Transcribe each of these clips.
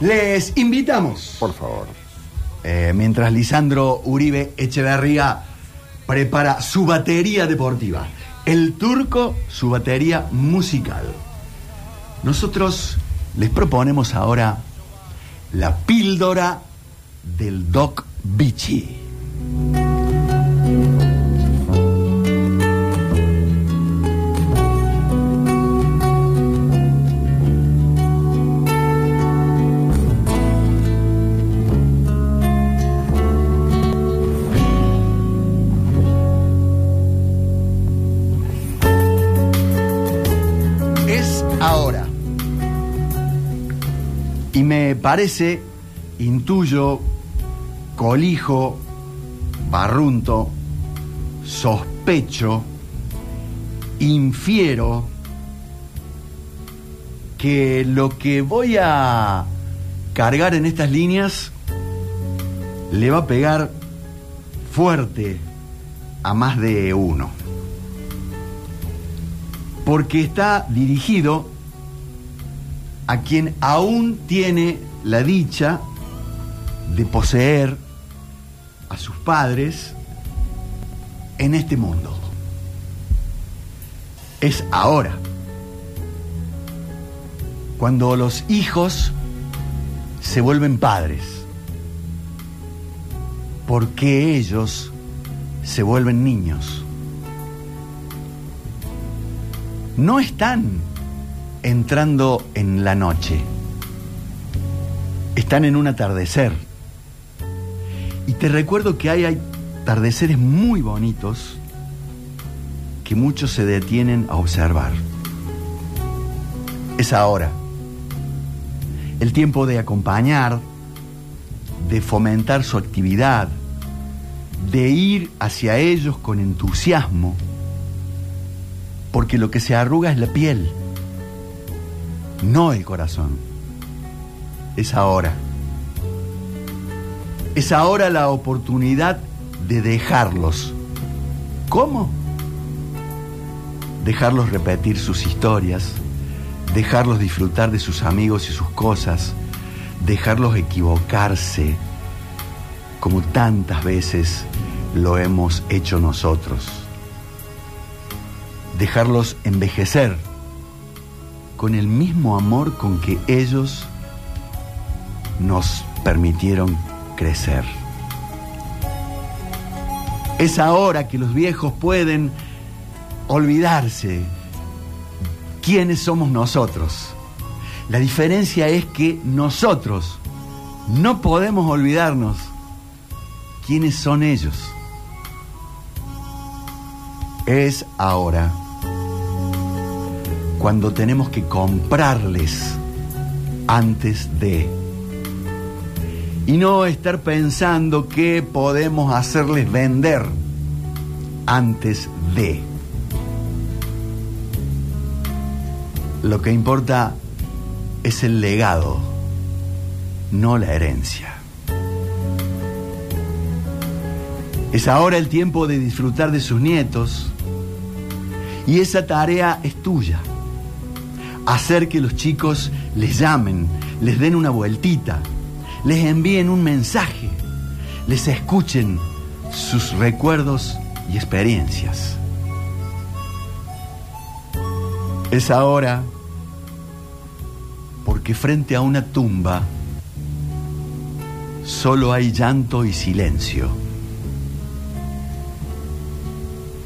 Les invitamos. Por favor. Eh, mientras Lisandro Uribe Echeverría prepara su batería deportiva. El turco, su batería musical. Nosotros les proponemos ahora la píldora del Doc Bichi. Y me parece, intuyo, colijo, barrunto, sospecho, infiero que lo que voy a cargar en estas líneas le va a pegar fuerte a más de uno. Porque está dirigido a quien aún tiene la dicha de poseer a sus padres en este mundo. Es ahora, cuando los hijos se vuelven padres, porque ellos se vuelven niños. No están entrando en la noche. Están en un atardecer. Y te recuerdo que hay, atardeceres muy bonitos que muchos se detienen a observar. Es ahora. El tiempo de acompañar, de fomentar su actividad, de ir hacia ellos con entusiasmo, porque lo que se arruga es la piel no el corazón. Es ahora. Es ahora la oportunidad de dejarlos. ¿Cómo? Dejarlos repetir sus historias, dejarlos disfrutar de sus amigos y sus cosas, dejarlos equivocarse, como tantas veces lo hemos hecho nosotros. Dejarlos envejecer con el mismo amor con que ellos nos permitieron crecer. Es ahora que los viejos pueden olvidarse quiénes somos nosotros. La diferencia es que nosotros no podemos olvidarnos quiénes son ellos. Es ahora cuando tenemos que comprarles antes de. Y no estar pensando que podemos hacerles vender antes de. Lo que importa es el legado, no la herencia. Es ahora el tiempo de disfrutar de sus nietos y esa tarea es tuya hacer que los chicos les llamen, les den una vueltita, les envíen un mensaje, les escuchen sus recuerdos y experiencias. Es ahora porque frente a una tumba solo hay llanto y silencio.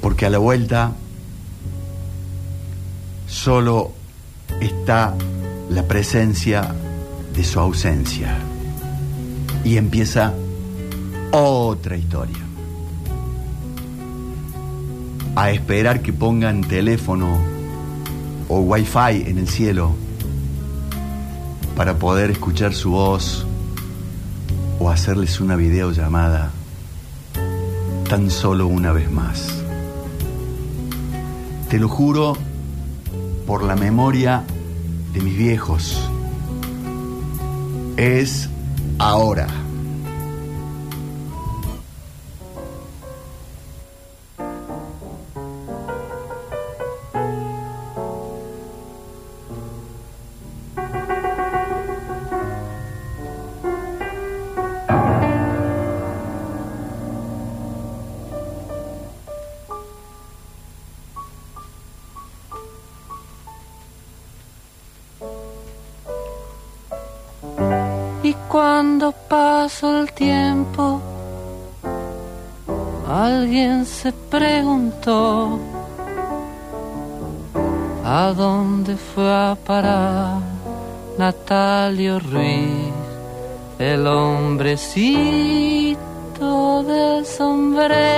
Porque a la vuelta solo está la presencia de su ausencia. Y empieza otra historia. A esperar que pongan teléfono o wifi en el cielo para poder escuchar su voz o hacerles una videollamada tan solo una vez más. Te lo juro por la memoria de mis viejos. Es ahora. Y cuando pasó el tiempo, alguien se preguntó a dónde fue a parar Natalio Ruiz, el hombrecito del sombrero.